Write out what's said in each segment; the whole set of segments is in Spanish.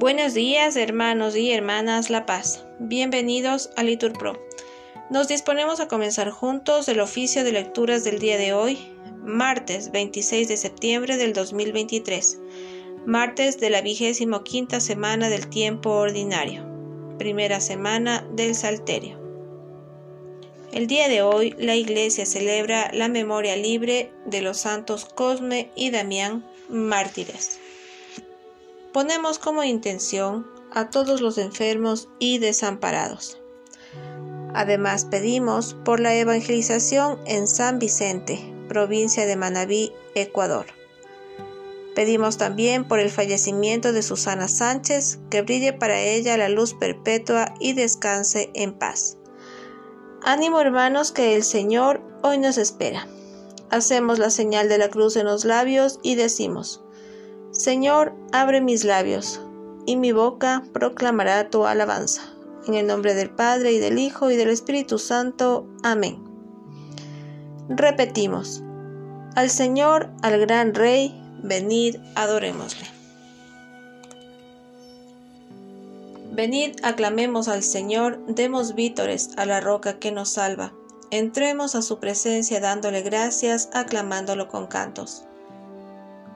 Buenos días, hermanos y hermanas La Paz. Bienvenidos a Litur Pro. Nos disponemos a comenzar juntos el oficio de lecturas del día de hoy, martes 26 de septiembre del 2023, martes de la vigésimo quinta semana del tiempo ordinario, primera semana del Salterio. El día de hoy la Iglesia celebra la memoria libre de los santos Cosme y Damián, mártires. Ponemos como intención a todos los enfermos y desamparados. Además pedimos por la evangelización en San Vicente, provincia de Manabí, Ecuador. Pedimos también por el fallecimiento de Susana Sánchez, que brille para ella la luz perpetua y descanse en paz. Ánimo hermanos que el Señor hoy nos espera. Hacemos la señal de la cruz en los labios y decimos, Señor, abre mis labios, y mi boca proclamará tu alabanza. En el nombre del Padre, y del Hijo, y del Espíritu Santo. Amén. Repetimos, al Señor, al gran Rey, venid, adorémosle. Venid, aclamemos al Señor, demos vítores a la roca que nos salva. Entremos a su presencia dándole gracias, aclamándolo con cantos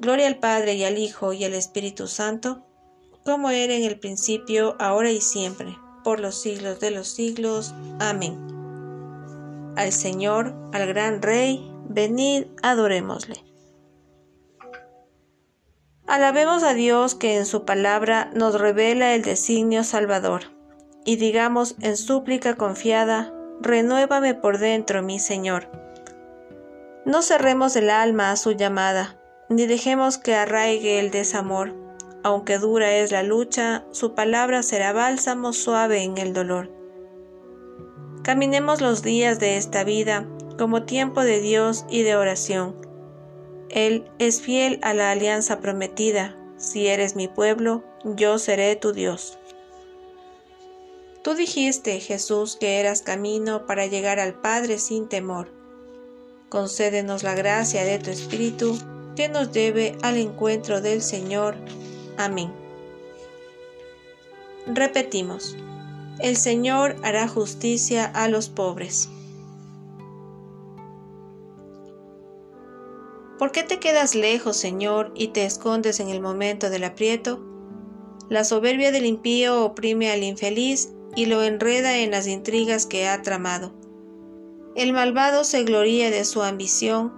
Gloria al Padre y al Hijo y al Espíritu Santo, como era en el principio, ahora y siempre, por los siglos de los siglos. Amén. Al Señor, al gran Rey, venid, adorémosle. Alabemos a Dios que en su palabra nos revela el designio salvador, y digamos en súplica confiada, renuévame por dentro, mi Señor. No cerremos el alma a su llamada, ni dejemos que arraigue el desamor. Aunque dura es la lucha, su palabra será bálsamo suave en el dolor. Caminemos los días de esta vida como tiempo de Dios y de oración. Él es fiel a la alianza prometida. Si eres mi pueblo, yo seré tu Dios. Tú dijiste, Jesús, que eras camino para llegar al Padre sin temor. Concédenos la gracia de tu Espíritu que nos lleve al encuentro del Señor. Amén. Repetimos, el Señor hará justicia a los pobres. ¿Por qué te quedas lejos, Señor, y te escondes en el momento del aprieto? La soberbia del impío oprime al infeliz y lo enreda en las intrigas que ha tramado. El malvado se gloría de su ambición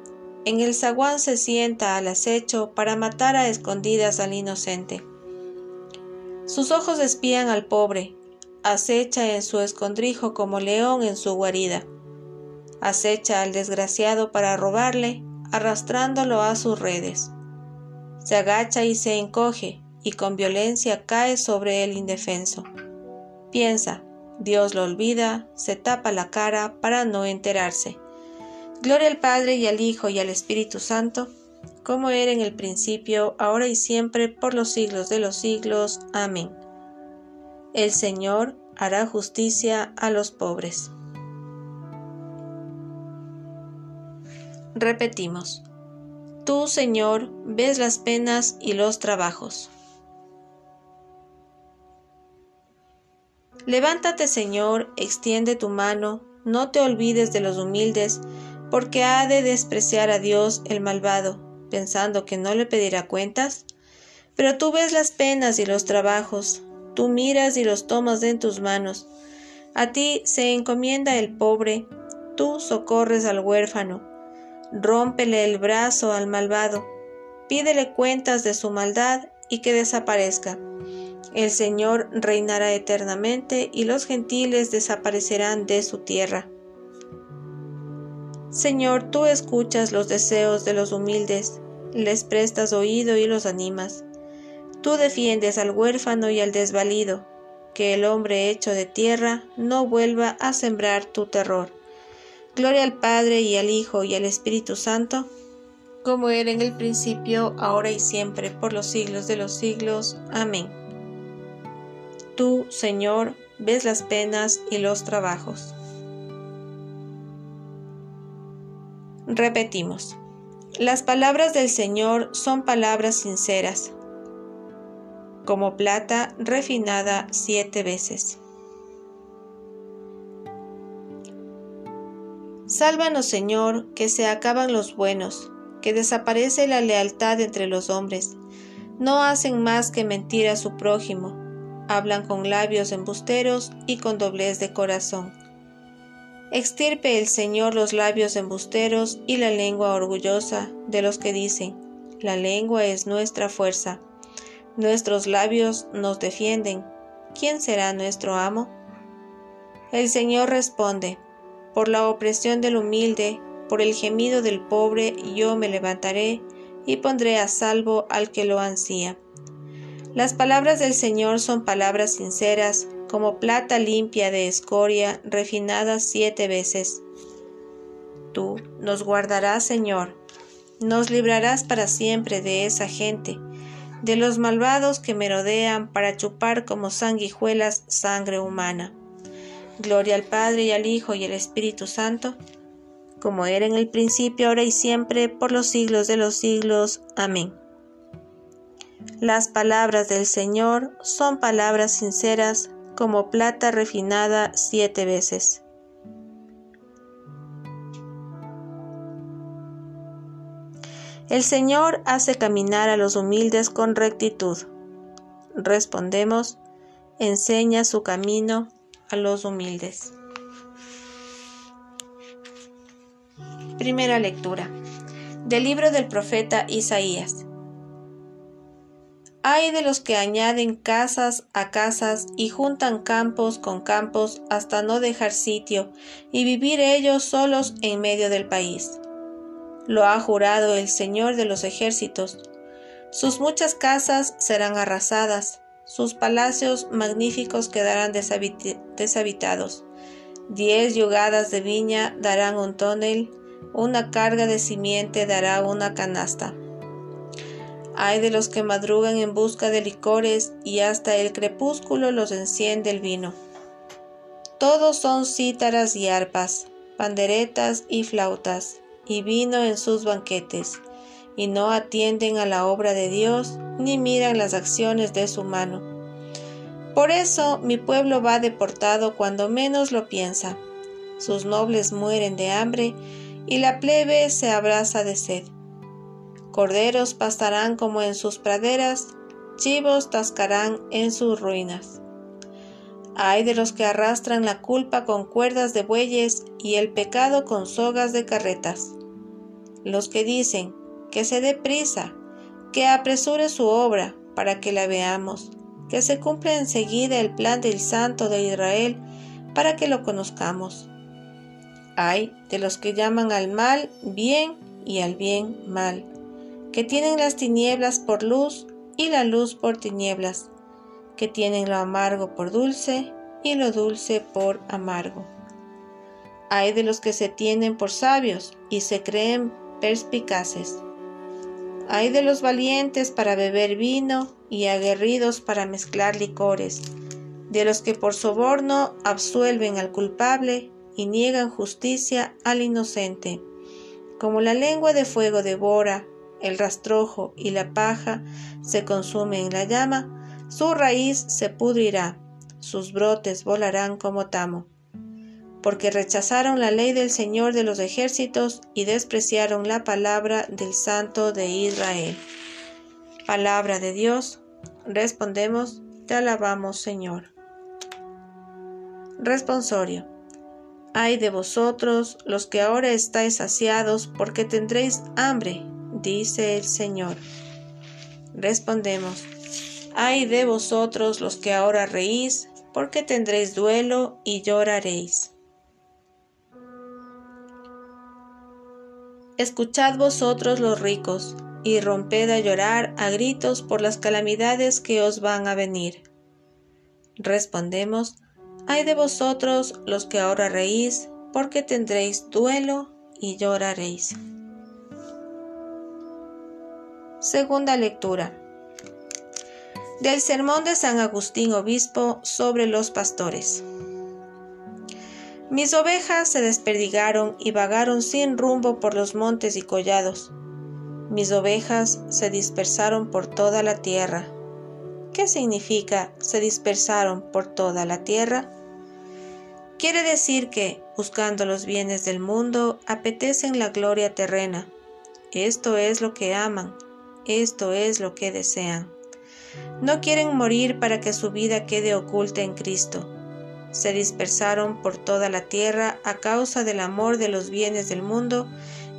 en el zaguán se sienta al acecho para matar a escondidas al inocente. Sus ojos espían al pobre, acecha en su escondrijo como león en su guarida. Acecha al desgraciado para robarle, arrastrándolo a sus redes. Se agacha y se encoge, y con violencia cae sobre el indefenso. Piensa, Dios lo olvida, se tapa la cara para no enterarse. Gloria al Padre y al Hijo y al Espíritu Santo, como era en el principio, ahora y siempre, por los siglos de los siglos. Amén. El Señor hará justicia a los pobres. Repetimos. Tú, Señor, ves las penas y los trabajos. Levántate, Señor, extiende tu mano, no te olvides de los humildes, porque ha de despreciar a Dios el malvado, pensando que no le pedirá cuentas. Pero tú ves las penas y los trabajos, tú miras y los tomas en tus manos. A ti se encomienda el pobre, tú socorres al huérfano, rómpele el brazo al malvado, pídele cuentas de su maldad y que desaparezca. El Señor reinará eternamente y los gentiles desaparecerán de su tierra. Señor, tú escuchas los deseos de los humildes, les prestas oído y los animas. Tú defiendes al huérfano y al desvalido, que el hombre hecho de tierra no vuelva a sembrar tu terror. Gloria al Padre y al Hijo y al Espíritu Santo, como era en el principio, ahora y siempre, por los siglos de los siglos. Amén. Tú, Señor, ves las penas y los trabajos. Repetimos. Las palabras del Señor son palabras sinceras, como plata refinada siete veces. Sálvanos, Señor, que se acaban los buenos, que desaparece la lealtad entre los hombres. No hacen más que mentir a su prójimo, hablan con labios embusteros y con doblez de corazón. Extirpe el Señor los labios embusteros y la lengua orgullosa de los que dicen, la lengua es nuestra fuerza, nuestros labios nos defienden, ¿quién será nuestro amo? El Señor responde, por la opresión del humilde, por el gemido del pobre, yo me levantaré y pondré a salvo al que lo ansía. Las palabras del Señor son palabras sinceras, como plata limpia de escoria, refinada siete veces. Tú nos guardarás, Señor, nos librarás para siempre de esa gente, de los malvados que merodean para chupar como sanguijuelas sangre humana. Gloria al Padre y al Hijo y al Espíritu Santo, como era en el principio, ahora y siempre, por los siglos de los siglos. Amén. Las palabras del Señor son palabras sinceras como plata refinada siete veces. El Señor hace caminar a los humildes con rectitud. Respondemos, enseña su camino a los humildes. Primera lectura del libro del profeta Isaías. Hay de los que añaden casas a casas y juntan campos con campos hasta no dejar sitio y vivir ellos solos en medio del país. Lo ha jurado el Señor de los ejércitos. Sus muchas casas serán arrasadas, sus palacios magníficos quedarán deshabitados. Diez yugadas de viña darán un tonel, una carga de simiente dará una canasta. Hay de los que madrugan en busca de licores y hasta el crepúsculo los enciende el vino. Todos son cítaras y arpas, panderetas y flautas, y vino en sus banquetes, y no atienden a la obra de Dios, ni miran las acciones de su mano. Por eso mi pueblo va deportado cuando menos lo piensa. Sus nobles mueren de hambre, y la plebe se abraza de sed. Corderos pastarán como en sus praderas, chivos tascarán en sus ruinas. Hay de los que arrastran la culpa con cuerdas de bueyes y el pecado con sogas de carretas. Los que dicen que se dé prisa, que apresure su obra para que la veamos, que se cumpla enseguida el plan del Santo de Israel para que lo conozcamos. Hay de los que llaman al mal bien y al bien mal que tienen las tinieblas por luz y la luz por tinieblas, que tienen lo amargo por dulce y lo dulce por amargo. Hay de los que se tienen por sabios y se creen perspicaces. Hay de los valientes para beber vino y aguerridos para mezclar licores, de los que por soborno absuelven al culpable y niegan justicia al inocente. Como la lengua de fuego devora, el rastrojo y la paja se consumen en la llama, su raíz se pudrirá, sus brotes volarán como tamo. Porque rechazaron la ley del Señor de los ejércitos y despreciaron la palabra del Santo de Israel. Palabra de Dios, respondemos, te alabamos Señor. Responsorio. Ay de vosotros los que ahora estáis saciados, porque tendréis hambre, dice el Señor. Respondemos. Ay de vosotros los que ahora reís, porque tendréis duelo y lloraréis. Escuchad vosotros los ricos, y romped a llorar a gritos por las calamidades que os van a venir. Respondemos, Ay de vosotros los que ahora reís, porque tendréis duelo y lloraréis. Segunda lectura. Del sermón de San Agustín Obispo sobre los pastores. Mis ovejas se desperdigaron y vagaron sin rumbo por los montes y collados. Mis ovejas se dispersaron por toda la tierra ¿Qué significa se dispersaron por toda la tierra? Quiere decir que, buscando los bienes del mundo, apetecen la gloria terrena. Esto es lo que aman, esto es lo que desean. No quieren morir para que su vida quede oculta en Cristo. Se dispersaron por toda la tierra a causa del amor de los bienes del mundo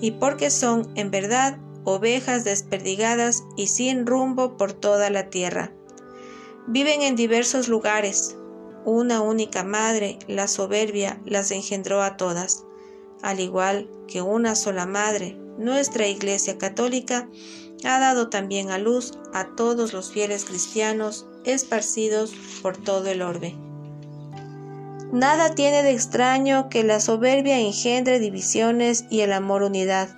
y porque son, en verdad, ovejas desperdigadas y sin rumbo por toda la tierra. Viven en diversos lugares. Una única madre, la soberbia, las engendró a todas, al igual que una sola madre, nuestra Iglesia Católica, ha dado también a luz a todos los fieles cristianos esparcidos por todo el orbe. Nada tiene de extraño que la soberbia engendre divisiones y el amor unidad.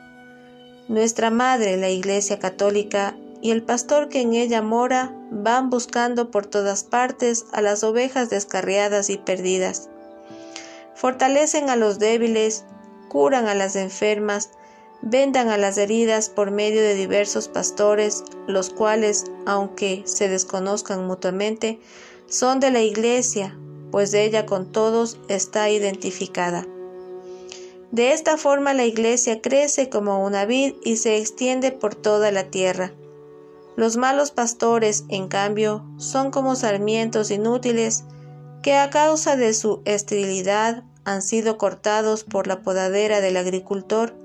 Nuestra Madre, la Iglesia Católica, y el pastor que en ella mora van buscando por todas partes a las ovejas descarriadas y perdidas. Fortalecen a los débiles, curan a las enfermas, vendan a las heridas por medio de diversos pastores, los cuales, aunque se desconozcan mutuamente, son de la Iglesia, pues ella con todos está identificada. De esta forma la Iglesia crece como una vid y se extiende por toda la tierra. Los malos pastores, en cambio, son como sarmientos inútiles que a causa de su esterilidad han sido cortados por la podadera del agricultor,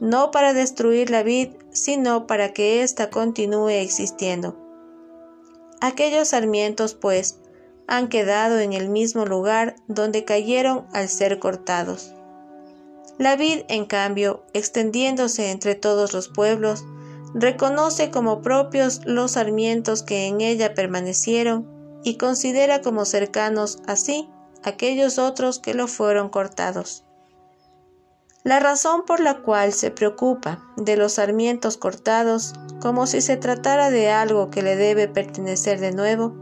no para destruir la vid, sino para que ésta continúe existiendo. Aquellos sarmientos, pues, han quedado en el mismo lugar donde cayeron al ser cortados. La vid, en cambio, extendiéndose entre todos los pueblos, reconoce como propios los sarmientos que en ella permanecieron y considera como cercanos así aquellos otros que lo fueron cortados. La razón por la cual se preocupa de los sarmientos cortados como si se tratara de algo que le debe pertenecer de nuevo,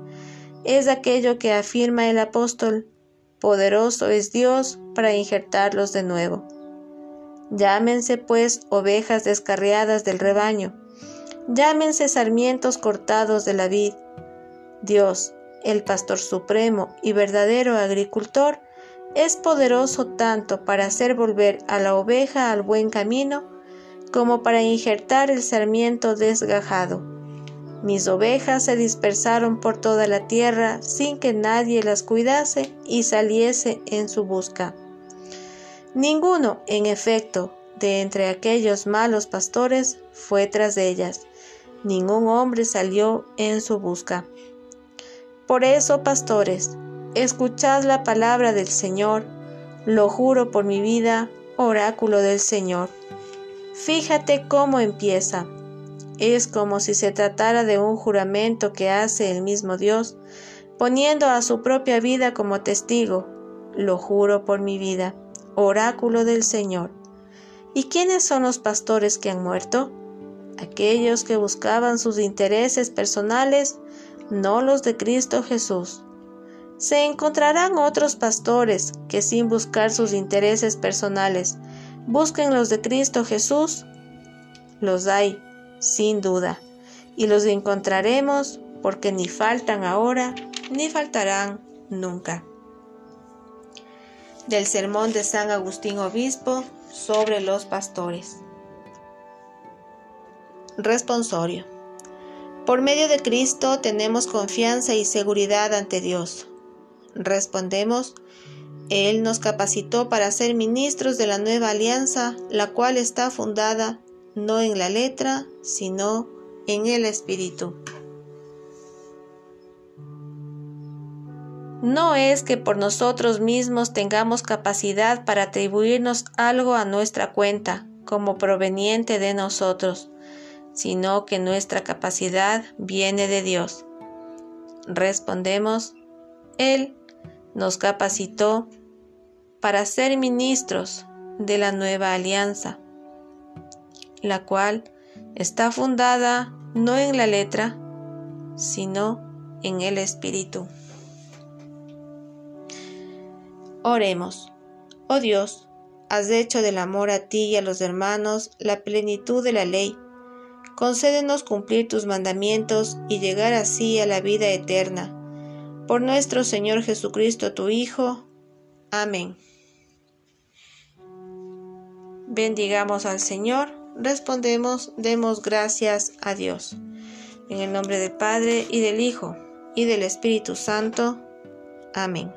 es aquello que afirma el apóstol, poderoso es Dios para injertarlos de nuevo. Llámense pues ovejas descarriadas del rebaño, llámense sarmientos cortados de la vid. Dios, el pastor supremo y verdadero agricultor, es poderoso tanto para hacer volver a la oveja al buen camino, como para injertar el sarmiento desgajado. Mis ovejas se dispersaron por toda la tierra sin que nadie las cuidase y saliese en su busca. Ninguno, en efecto, de entre aquellos malos pastores fue tras ellas, ningún hombre salió en su busca. Por eso, pastores, escuchad la palabra del Señor, lo juro por mi vida, oráculo del Señor. Fíjate cómo empieza. Es como si se tratara de un juramento que hace el mismo Dios, poniendo a su propia vida como testigo. Lo juro por mi vida, oráculo del Señor. ¿Y quiénes son los pastores que han muerto? aquellos que buscaban sus intereses personales, no los de Cristo Jesús. Se encontrarán otros pastores que sin buscar sus intereses personales busquen los de Cristo Jesús. Los hay, sin duda, y los encontraremos porque ni faltan ahora ni faltarán nunca. Del sermón de San Agustín Obispo sobre los pastores. Responsorio. Por medio de Cristo tenemos confianza y seguridad ante Dios. Respondemos, Él nos capacitó para ser ministros de la nueva alianza, la cual está fundada no en la letra, sino en el Espíritu. No es que por nosotros mismos tengamos capacidad para atribuirnos algo a nuestra cuenta como proveniente de nosotros, sino que nuestra capacidad viene de Dios. Respondemos, Él nos capacitó para ser ministros de la nueva alianza, la cual está fundada no en la letra, sino en el Espíritu. Oremos. Oh Dios, has hecho del amor a ti y a los hermanos la plenitud de la ley. Concédenos cumplir tus mandamientos y llegar así a la vida eterna. Por nuestro Señor Jesucristo, tu Hijo. Amén. Bendigamos al Señor, respondemos, demos gracias a Dios. En el nombre del Padre y del Hijo y del Espíritu Santo. Amén.